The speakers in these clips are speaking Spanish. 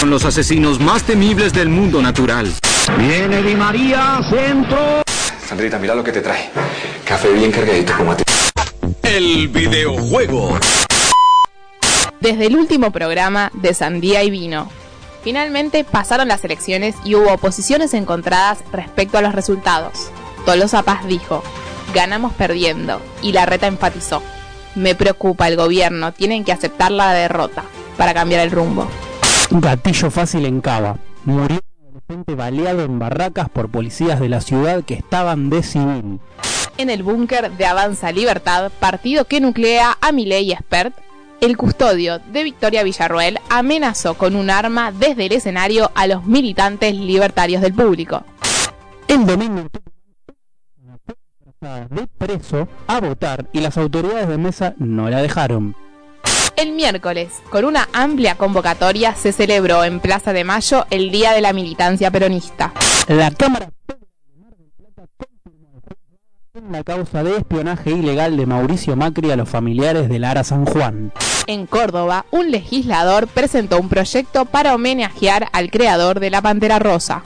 Son los asesinos más temibles del mundo natural. Viene Di María, centro. Sandrita, mira lo que te trae. Café bien cargadito como a ti. El videojuego. Desde el último programa de Sandía y Vino. Finalmente pasaron las elecciones y hubo posiciones encontradas respecto a los resultados. Tolosa Paz dijo, ganamos perdiendo, y la reta enfatizó, me preocupa el gobierno, tienen que aceptar la derrota para cambiar el rumbo. Un gatillo fácil en Cava. Murió un adolescente baleado en barracas por policías de la ciudad que estaban de civil. En el búnker de Avanza Libertad, partido que nuclea a Milei Expert, el custodio de Victoria Villarroel amenazó con un arma desde el escenario a los militantes libertarios del público. El domingo de preso a votar y las autoridades de mesa no la dejaron. El miércoles, con una amplia convocatoria, se celebró en Plaza de Mayo el Día de la Militancia Peronista. La Cámara en la causa de espionaje ilegal de Mauricio Macri a los familiares de Lara San Juan. En Córdoba, un legislador presentó un proyecto para homenajear al creador de la Pantera Rosa.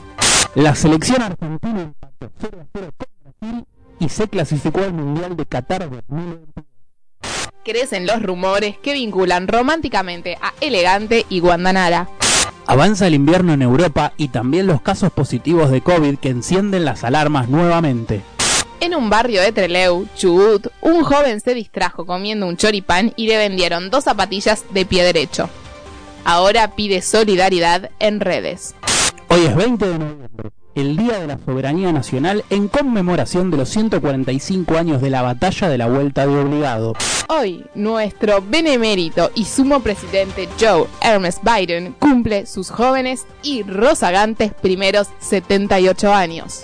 La selección argentina empató 0 a 0 con Brasil y se clasificó al Mundial de Qatar 2022. Crecen los rumores que vinculan románticamente a Elegante y Guandanara. Avanza el invierno en Europa y también los casos positivos de COVID que encienden las alarmas nuevamente. En un barrio de Treleu, Chubut, un joven se distrajo comiendo un choripán y le vendieron dos zapatillas de pie derecho. Ahora pide solidaridad en redes. Hoy es 20 de noviembre, el Día de la Soberanía Nacional en conmemoración de los 145 años de la batalla de la Vuelta de Obligado. Hoy, nuestro benemérito y sumo presidente Joe Hermes Biden cumple sus jóvenes y rozagantes primeros 78 años.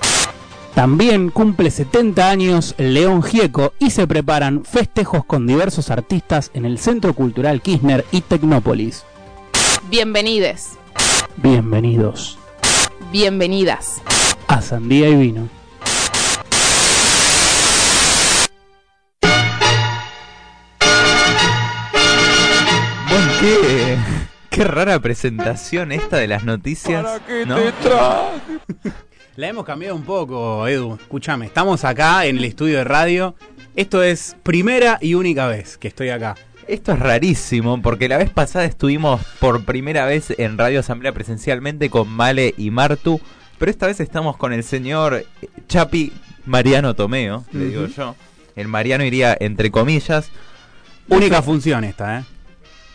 También cumple 70 años León Gieco y se preparan festejos con diversos artistas en el Centro Cultural Kirchner y Tecnópolis. Bienvenides, Bienvenidos bienvenidas. a Sandía y Vino. Bueno, qué, qué rara presentación esta de las noticias. ¿no? La hemos cambiado un poco, Edu. Escúchame, estamos acá en el estudio de radio. Esto es primera y única vez que estoy acá. Esto es rarísimo porque la vez pasada estuvimos por primera vez en Radio Asamblea presencialmente con Male y Martu, pero esta vez estamos con el señor Chapi Mariano Tomeo, le digo yo. El Mariano iría entre comillas. Única función esta, ¿eh?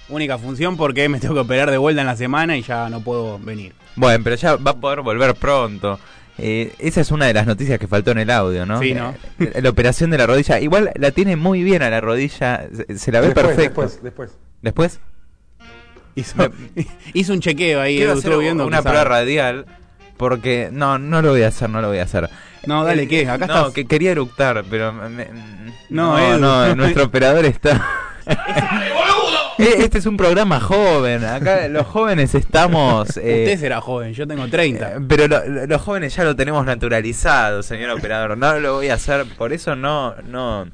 Única función porque me tengo que operar de vuelta en la semana y ya no puedo venir. Bueno, pero ya va a poder volver pronto. Eh, esa es una de las noticias que faltó en el audio, ¿no? Sí, ¿no? Eh, La operación de la rodilla. Igual la tiene muy bien a la rodilla. Se, se la ve Después, perfecto. después, después. ¿Después? Hizo, hizo un chequeo ahí, Quiero Edu, hacer estuvo viendo. una prueba radial. Porque no, no lo voy a hacer, no lo voy a hacer. No, dale, Eh, ¿qué? Acá no, estás. que quería eructar, pero me- No, no, no, nuestro operador está. Eh, este es un programa joven. Acá los jóvenes estamos. eh, Usted será joven, yo tengo 30. Eh, Pero lo- lo- los jóvenes ya lo tenemos naturalizado, señor operador. No lo voy a hacer, por eso no, no,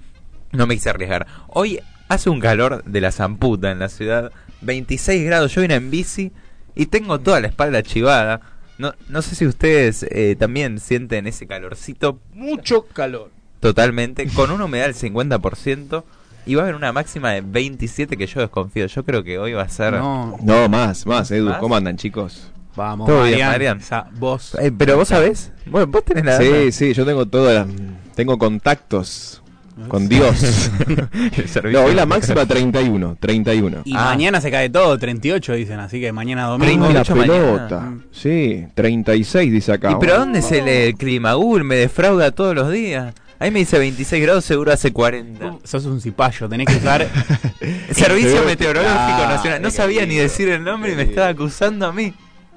no me quise arriesgar. Hoy hace un calor de la zamputa en la ciudad, 26 grados. Yo vine en bici y tengo toda la espalda chivada. No, no sé si ustedes eh, también sienten ese calorcito Mucho calor. totalmente, con una humedad del 50%. Y va a haber una máxima de 27 que yo desconfío. Yo creo que hoy va a ser... No, No, más, más, Edu. ¿Más? ¿Cómo andan, chicos? vamos, Todo bien, Marian, Marian. esa voz. Eh, pero vos sabés, bueno, vos tenés la Sí, sí, yo tengo todas las- Tengo contactos con Dios. El no, hoy la máxima 31, 31. Y Ah. mañana se cae todo, 38 dicen, así que mañana domingo. Tengo la 38 mañana. pelota. Sí, 36 dice acá. ¿Y pero dónde se lee el clima? Google me defrauda todos los días. Ahí me dice 26 grados, seguro hace 40. Sos un cipayo, tenés que usar. Servicio Meteorológico Ah, Nacional. No sabía ni decir el nombre y me estaba acusando a mí.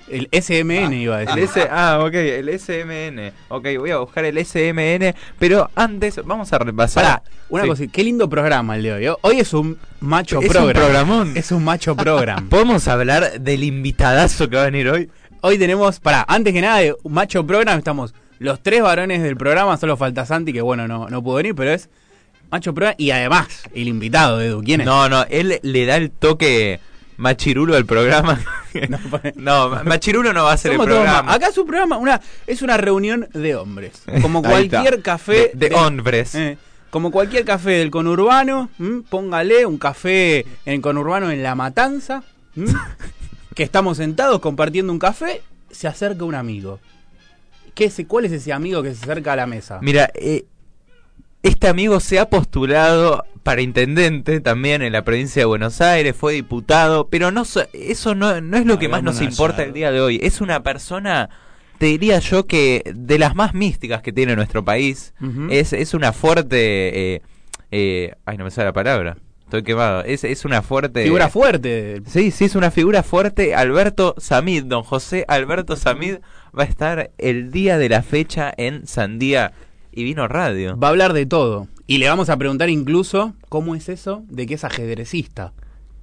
El SMN iba a decir. El S ah, ok, el SMN. Ok, voy a buscar el SMN. Pero antes, vamos a repasar. Pará, una Sí. cosa, qué lindo programa el de hoy. ¿eh? Hoy es un macho Es un program. programón. Es un macho program. ¿Podemos hablar del invitadazo que va a venir hoy? Hoy tenemos, pará, antes que nada de un macho program estamos los tres varones del programa, solo falta Santi, que bueno, no, no pudo venir, pero es Macho Proa y además el invitado, Edu. ¿Quién es? No, no, él le da el toque machirulo al programa. no, machirulo no va a ser el programa. ma- Acá es un programa, una, es una reunión de hombres. Como cualquier café. De- de hombres. eh, como cualquier café del conurbano, ¿m? póngale un café en el conurbano en La Matanza, ¿m? que estamos sentados compartiendo un café, se acerca un amigo. ¿Qué es, ¿Cuál es ese amigo que se acerca a la mesa? Mira, eh, este amigo se ha postulado para intendente también en la provincia de Buenos Aires, fue diputado, pero no so- eso no, no es lo que más nos importa el día de hoy. Es una persona, te diría yo que de las más místicas que tiene nuestro país. Es, es una fuerte... eh, eh, ay, no me sale la palabra. Estoy quemado. Es, es una fuerte... Figura fuerte. Sí, sí, es una figura fuerte. Alberto Samid, don José Alberto Samid va a estar el día de la fecha en Sandía y Vino Radio. Va a hablar de todo. Y le vamos a preguntar incluso cómo es eso de que es ajedrecista.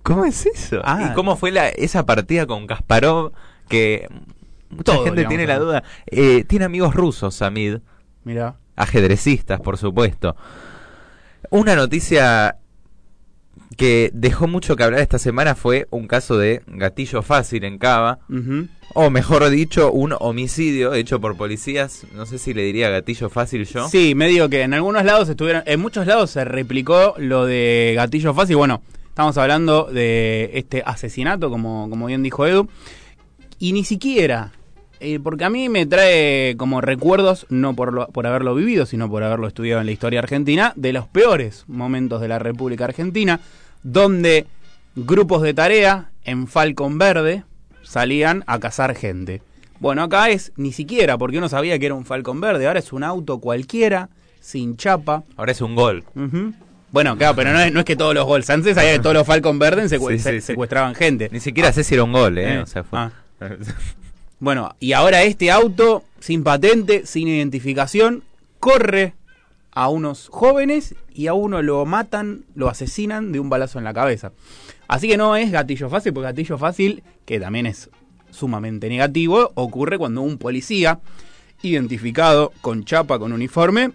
¿Cómo es eso? Ah. ¿Y cómo fue la, esa partida con Kasparov? Que mucha Todo, gente tiene la duda. Eh, tiene amigos rusos, Samid. Mira. Ajedrecistas, por supuesto. Una noticia que dejó mucho que hablar esta semana fue un caso de gatillo fácil en Cava. O mejor dicho, un homicidio hecho por policías. No sé si le diría gatillo fácil yo. Sí, medio que en algunos lados estuvieron, en muchos lados se replicó lo de gatillo fácil. Bueno, estamos hablando de este asesinato, como, como bien dijo Edu. Y ni siquiera, eh, porque a mí me trae como recuerdos, no por, lo- por haberlo vivido, sino por haberlo estudiado en la historia argentina, de los peores momentos de la República Argentina, donde grupos de tarea en Falcon Verde salían a cazar gente. Bueno, acá es ni siquiera, porque uno sabía que era un Falcon Verde, ahora es un auto cualquiera, sin chapa. Ahora es un gol. Bueno, claro, pero no es, no es que todos los gols. Antes que todos los Falcon Verde secue- Sí, sí, se- sí. secuestraban gente. Ni siquiera sé si era un gol, ¿eh? Eh, O sea, fue... ah. Bueno, y ahora este auto, sin patente, sin identificación, corre a unos jóvenes y a uno lo matan, lo asesinan de un balazo en la cabeza. Así que no es gatillo fácil, porque gatillo fácil, que también es sumamente negativo, ocurre cuando un policía, identificado con chapa, con uniforme,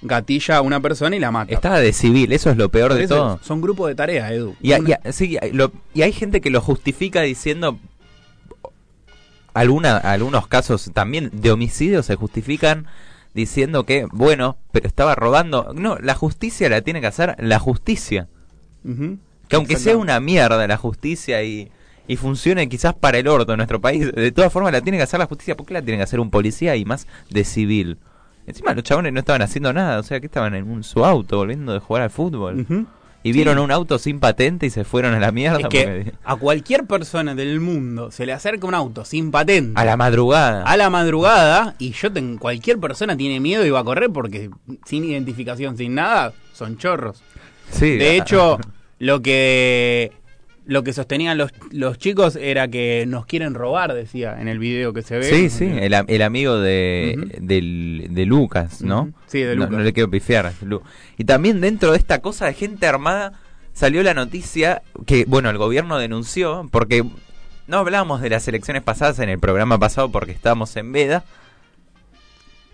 gatilla a una persona y la mata. Estaba de civil, eso es lo peor de todo. Son grupos de tarea, Edu. Y, sí, lo- y hay gente que lo justifica diciendo. Alguna, algunos casos también de homicidio se justifican diciendo que, bueno, pero estaba robando. No, la justicia la tiene que hacer la justicia. Que aunque sea una mierda la justicia y, y funcione quizás para el orto en nuestro país, de todas formas la tiene que hacer la justicia. ¿Por qué la tiene que hacer un policía y más de civil? Encima los chabones no estaban haciendo nada, o sea que estaban en un- su auto volviendo de jugar al fútbol. Y vieron un auto sin patente y se fueron a la mierda. Es que porque- a cualquier persona del mundo se le acerca un auto sin patente A la madrugada. a la madrugada y yo tengo cualquier persona tiene miedo y va a correr porque sin identificación, sin nada, son chorros. Sí, De ah, hecho, lo que lo que sostenían los, los chicos era que nos quieren robar, decía en el video que se ve. Sí, sí, el, el amigo de, del- de Lucas, ¿no? Sí, de No- Lucas. No, le quiero pifiar. Y también dentro de esta cosa de gente armada salió la noticia que, bueno, el gobierno denunció, porque no hablábamos de las elecciones pasadas en el programa pasado porque estábamos en veda.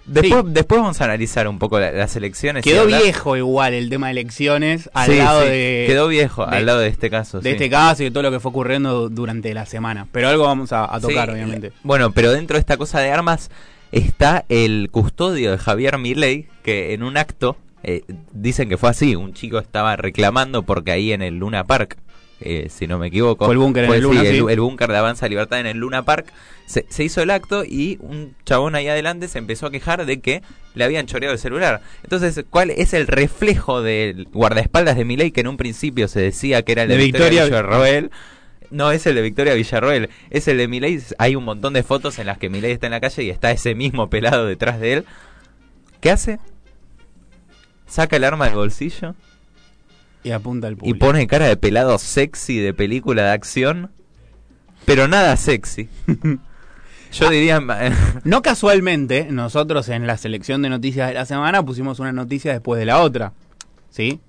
Después, después vamos a analizar un poco la- las elecciones. Quedó viejo igual el tema de elecciones al Sí, lado sí, de Quedó viejo de- al lado de este caso. de este caso y de todo lo que fue ocurriendo durante la semana. Pero algo vamos a, a tocar, Sí, obviamente. Bueno, pero dentro de esta cosa de armas está el custodio de Javier Milei, que en un acto, eh, dicen que fue así, un chico estaba reclamando porque ahí en el Luna Park, eh, si no me equivoco, Fue el búnker en el Luna, sí, sí. el búnker de Avanza Libertad en el Luna Park, se, se hizo el acto y un chabón ahí adelante se empezó a quejar de que le habían choreado el celular. Entonces, ¿cuál es el reflejo del guardaespaldas de Milei que en un principio se decía que era el de, De Victoria, Victoria- Villarroel? No es el de Victoria Villarroel, es el de Milei. Hay un montón de fotos en las que Milei está en la calle y está ese mismo pelado detrás de él. ¿Qué hace? Saca el arma del bolsillo Y apunta al y público. pone cara de pelado sexy de película de acción, pero nada sexy. Yo diría... No casualmente, nosotros en la selección de noticias de la semana pusimos una noticia después de la otra. ¿Sí?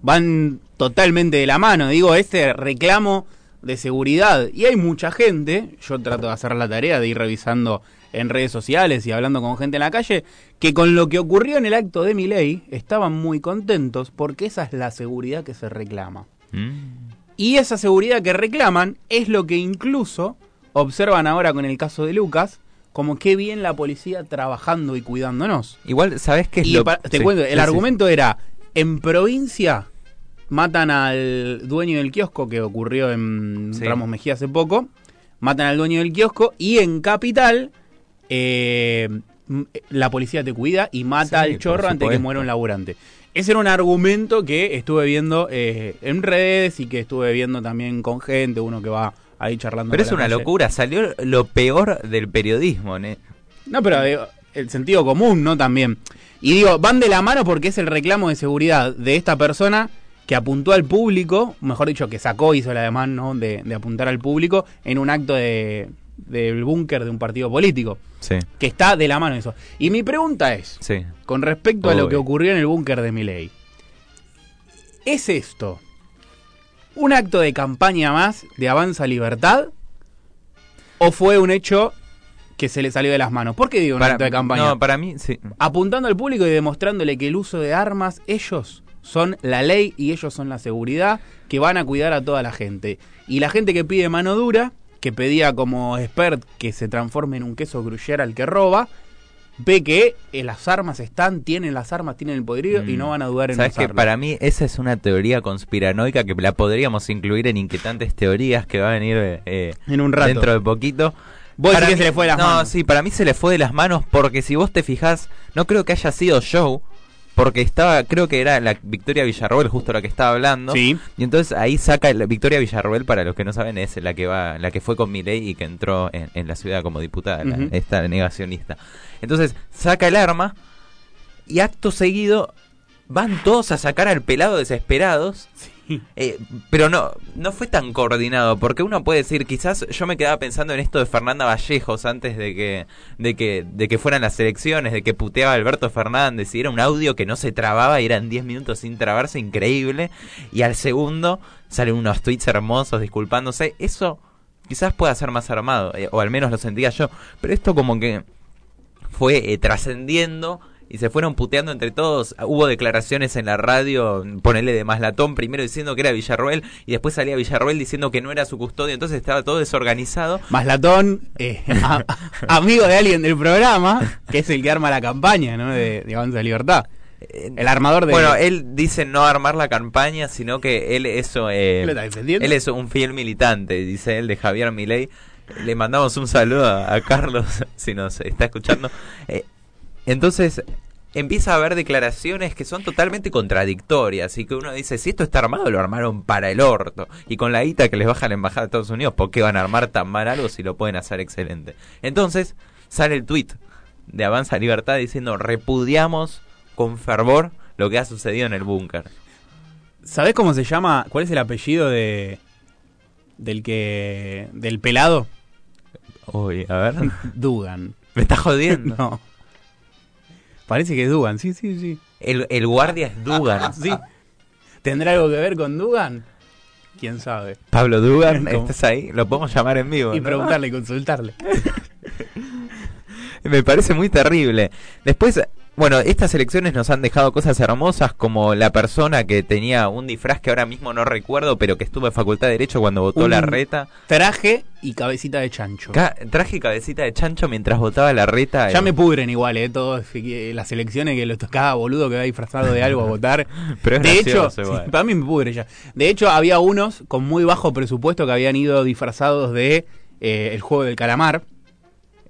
Van totalmente de la mano. Digo, este reclamo de seguridad. Y hay mucha gente, yo trato de hacer la tarea de ir revisando en redes sociales y hablando con gente en la calle, que con lo que ocurrió en el acto de Milei estaban muy contentos porque esa es la seguridad que se reclama. Mm. Y esa seguridad que reclaman es lo que incluso observan ahora con el caso de Lucas, como qué bien la policía trabajando y cuidándonos. Igual, ¿sabes qué es Y lo te sí, cuento, el sí. argumento era, en provincia matan al dueño del kiosco, que ocurrió en. Ramos Mejía hace poco, matan al dueño del kiosco, y en Capital eh, la policía te cuida y mata Sí, al chorro antes de que muera un laburante. Ese era un argumento que estuve viendo eh, en redes y que estuve viendo también con gente, uno que va ahí charlando. Pero es una calle. locura, salió lo peor del periodismo, ¿ne? No, pero eh, el sentido común, ¿no? También. Y digo, van de la mano porque es el reclamo de seguridad de esta persona que apuntó al público, mejor dicho, que sacó, hizo la demanda, ¿no? De, de apuntar al público en un acto de del búnker de un partido político, Sí, que está de la mano eso. Y mi pregunta es, sí. con respecto a lo que ocurrió en el búnker de Milei, ¿es esto un acto de campaña más de Avanza Libertad o fue un hecho que se le salió de las manos? ¿Por qué digo un acto de campaña? No, para mí, sí. apuntando al público y demostrándole que el uso de armas, ellos son la ley y ellos son la seguridad que van a cuidar a toda la gente. Y la gente que pide mano dura, que pedía como expert que se transforme en un queso gruyere al que roba, ve que eh, las armas están, tienen las armas, tienen el poderío y Mm. no van a dudar en Sabes que para mí esa es una teoría conspiranoica que la podríamos incluir en inquietantes teorías que va a venir eh, En un rato. dentro de poquito. Para que mí- se le fue de las no, manos. sí, para mí se le fue de las manos porque si vos te fijás, no creo que haya sido show, porque estaba, creo que era la Victoria Villarroel justo la que estaba hablando. Sí. Y entonces ahí saca la Victoria Villarroel, para los que no saben, es la que va, la que fue con Milei y que entró en, en la ciudad como diputada, la- esta negacionista. Entonces saca el arma y acto seguido van todos a sacar al pelado desesperados. Eh, pero no, no fue tan coordinado, porque uno puede decir, quizás yo me quedaba pensando en esto de Fernanda Vallejos antes de que, de que, de que fueran las elecciones, de que puteaba Alberto Fernández, y era un audio que no se trababa y eran 10 minutos sin trabarse, increíble, y al segundo salen unos tweets hermosos disculpándose, eso quizás pueda ser más armado, eh, o al menos lo sentía yo, pero esto como que fue eh, trascendiendo y se fueron puteando entre todos. Hubo declaraciones en la radio, ponele de Maslatón, primero diciendo que era Villarroel y después salía Villarroel diciendo que no era su custodio, entonces estaba todo desorganizado. Maslatón, eh, a- amigo de alguien del programa, que es el que arma la campaña, ¿no? De, de Avanza Libertad. El armador de... Bueno, él dice no armar la campaña, sino que él eso, eh, él es un fiel militante, dice él de Javier Milei. Le mandamos un saludo a, a Carlos si nos está escuchando. Eh, entonces empieza a haber declaraciones que son totalmente contradictorias y que uno dice, si esto está armado, lo armaron para el orto. Y con la guita que les baja la embajada de Estados Unidos, ¿por qué van a armar tan mal algo si lo pueden hacer excelente? Entonces sale el tweet de Avanza Libertad diciendo, repudiamos con fervor lo que ha sucedido en el búnker. ¿Sabés cómo se llama? ¿Cuál es el apellido de del que del pelado? Uy, a ver. Dugan. ¿Me estás jodiendo? No. Parece que es Dugan, sí, sí, sí. El, el guardia es Dugan. sí. ¿Tendrá algo que ver con Dugan? ¿Quién sabe? Pablo Dugan, ¿Cómo? ¿estás ahí? Lo podemos llamar en vivo. Y ¿no? preguntarle y consultarle. Me parece muy terrible. Después, bueno, estas elecciones nos han dejado cosas hermosas como la persona que tenía un disfraz que ahora mismo no recuerdo, pero que estuvo en Facultad de Derecho cuando votó Un la reta. Traje y cabecita de chancho. Ca- traje cabecita de chancho mientras votaba la reta. Ya eh, me pudren igual, eh, todas eh, las elecciones que lo tocaba boludo que va disfrazado de algo a votar. Pero es de hecho, sí, para mí me pudre ya. De hecho, había unos con muy bajo presupuesto que habían ido disfrazados de eh, el juego del calamar.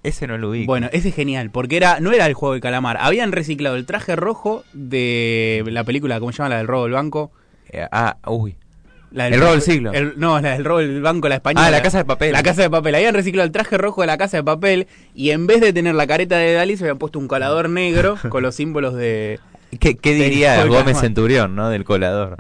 Ese no lo vi. Bueno, ese es genial, porque era no era el juego del calamar. Habían reciclado el traje rojo de la película, ¿cómo se llama? La del robo del banco. Eh, ah, uy. La El robo del siglo. el- no, la del robo del banco, la española. Ah, la casa de papel. La casa de papel. Habían reciclado el traje rojo de la casa de papel y en vez de tener la careta de Dalí se habían puesto un colador negro con los símbolos de... ¿Qué, qué del diría Gómez calamar. Centurión, no? Del colador.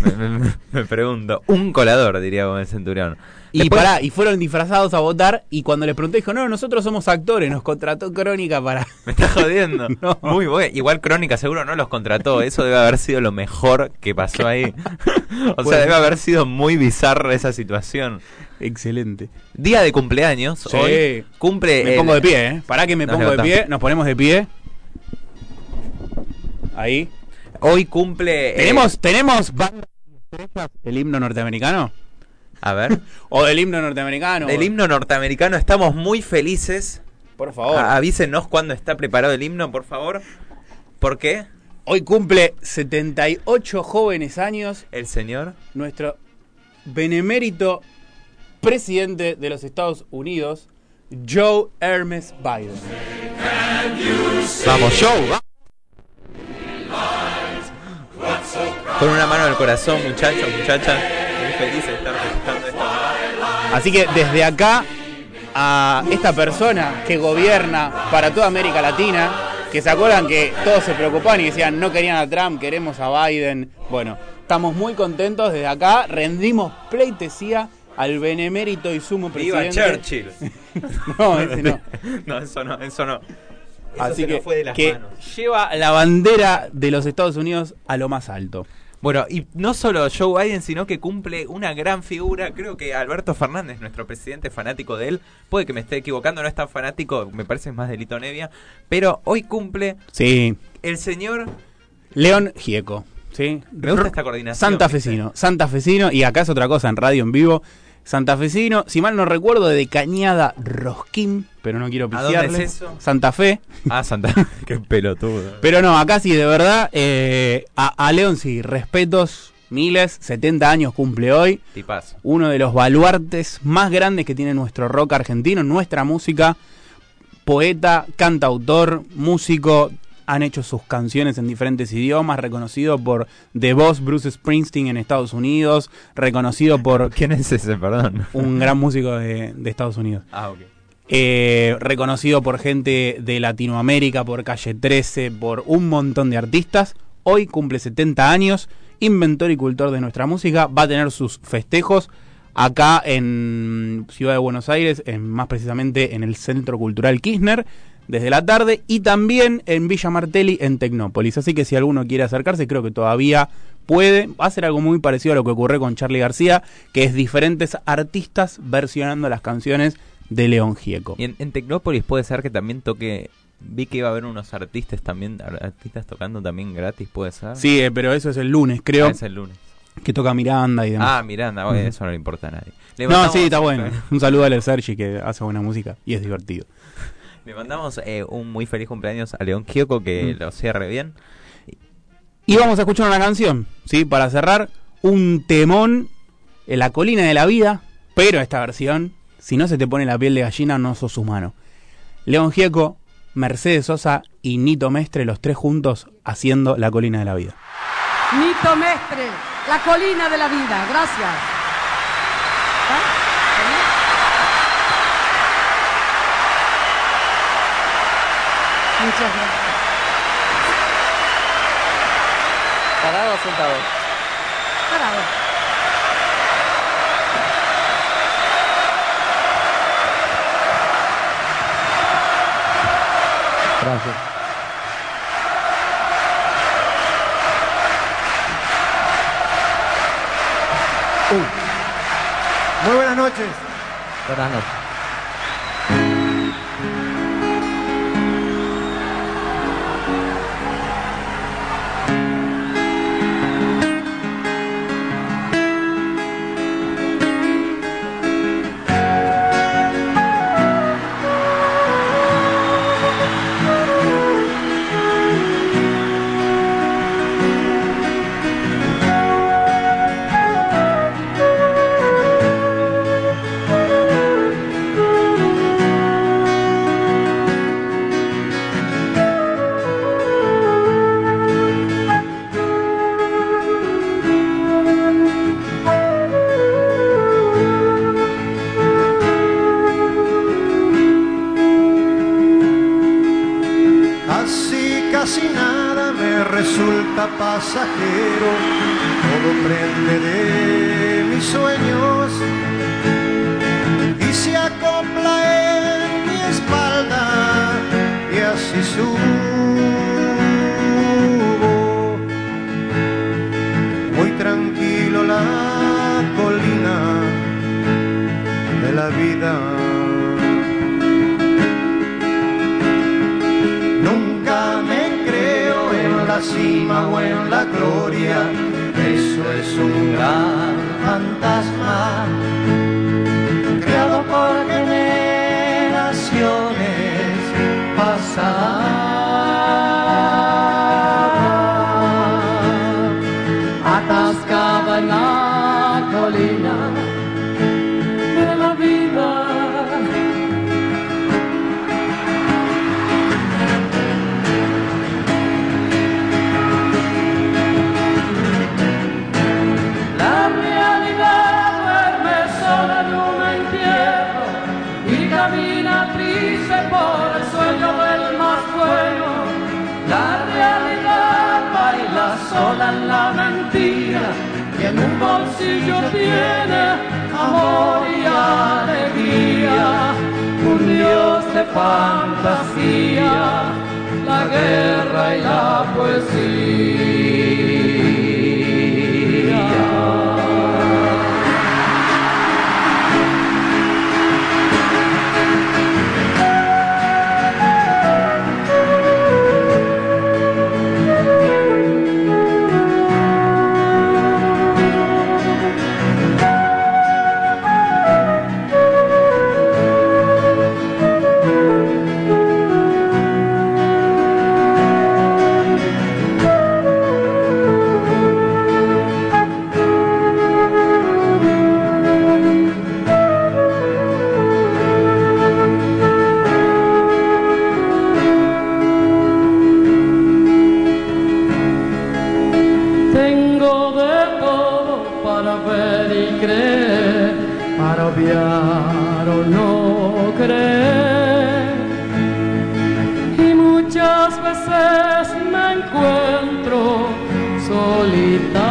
Me, me- me pregunto. Un colador, diría el centurión. Y Después- pará, y fueron disfrazados a votar y cuando les pregunté dijo, no, nosotros somos actores, nos contrató Crónica para... Me estás jodiendo. No. Muy bueno. Igual Crónica seguro no los contrató. Eso debe haber sido lo mejor que pasó ahí. o sea, debe haber sido muy bizarra esa situación. Excelente. Día de cumpleaños. Sí. Hoy cumple. Me el- pongo de pie, ¿eh? Pará que me Nos pongo de pie, nos ponemos de pie. Ahí. Hoy cumple. eh, ¿Tenemos, tenemos del himno norteamericano? A ver. ¿O del himno norteamericano? Del himno norteamericano estamos muy felices. Por favor. A- avísenos cuándo está preparado el himno, por favor. ¿Por qué? Hoy cumple 78 jóvenes años El señor. nuestro benemérito presidente de los Estados Unidos, Joe Hermes Biden. Vamos, Joe. va. Con una mano en el corazón, muchachos, muchachas. Felices de estar festejando esto. Así que desde acá a esta persona que gobierna para toda América Latina, que se acuerdan que todos se preocupaban y decían no querían a Trump, queremos a Biden. Bueno, estamos muy contentos desde acá, rendimos pleitesía al benemérito y sumo Viva presidente. Churchill. No, ese no. no, eso no, eso no. Eso Así que, fue de las que manos. lleva la bandera de los Estados Unidos a lo más alto. Bueno, y no solo Joe Biden, sino que cumple una gran figura. Creo que Alberto Fernández, nuestro presidente, fanático de él. Puede que me esté equivocando, no es tan fanático, me parece más de Lito Nevia. Pero hoy cumple Sí, el señor. León Gieco. ¿sí? Me gusta esta coordinación. Santafesino, Santafesino, y acá es otra cosa en radio en vivo. Santafesino, si mal no recuerdo, de Cañada Rosquín, pero no quiero ¿A dónde pifiarle. es eso? Santa Fe. Ah, Santa. Qué pelotudo. Pero no, acá sí, de verdad, eh, a, a León sí, respetos, miles, 70 años cumple hoy. Tipazo. Uno de los baluartes más grandes que tiene nuestro rock argentino, nuestra música. Poeta, cantautor, músico, han hecho sus canciones en diferentes idiomas, reconocido por The Boss Bruce Springsteen en Estados Unidos, reconocido por ¿Quién es ese, perdón? un gran músico de, de Estados Unidos. Ah, ok. Eh, reconocido por gente de Latinoamérica, por Calle 13, por un montón de artistas. Hoy cumple 70 años, inventor y cultor de nuestra música. Va a tener sus festejos acá en Ciudad de Buenos Aires, en, más precisamente en el Centro Cultural Kirchner, desde la tarde, y también en Villa Martelli, en Tecnópolis. Así que si alguno quiere acercarse, creo que todavía puede. Va a ser algo muy parecido a lo que ocurre con Charlie García, que es diferentes artistas versionando las canciones de León Gieco. Y en, en Tecnópolis puede ser que también toque. Vi que iba a haber unos artistas también, ar- artistas tocando también gratis, puede ser. Sí, eh, pero eso es el lunes, creo, Ah, es el lunes. que toca Miranda y demás. Ah, Miranda, eso no le importa a nadie. Le no, sí, está bueno. Un saludo a Sergi que hace buena música y es divertido. Le mandamos eh, un muy feliz cumpleaños a León Gieco, que Mm. lo cierre bien. Y vamos a escuchar una canción, ¿sí? Para cerrar, un temón en la colina de la vida, pero esta versión, si no se te pone la piel de gallina, no sos humano. León Gieco, Mercedes Sosa y Nito Mestre, los tres juntos haciendo la colina de la vida. Nito Mestre, la colina de la vida. Gracias. Muchas gracias. ¿Parado o sentado? Parado. Gracias. Muy buenas noches. Buenas noches. Nunca me creo en la cima o en la gloria, eso es un gran fantasma creado por generaciones pasadas. fantasía, la guerra y la poesía. solitario.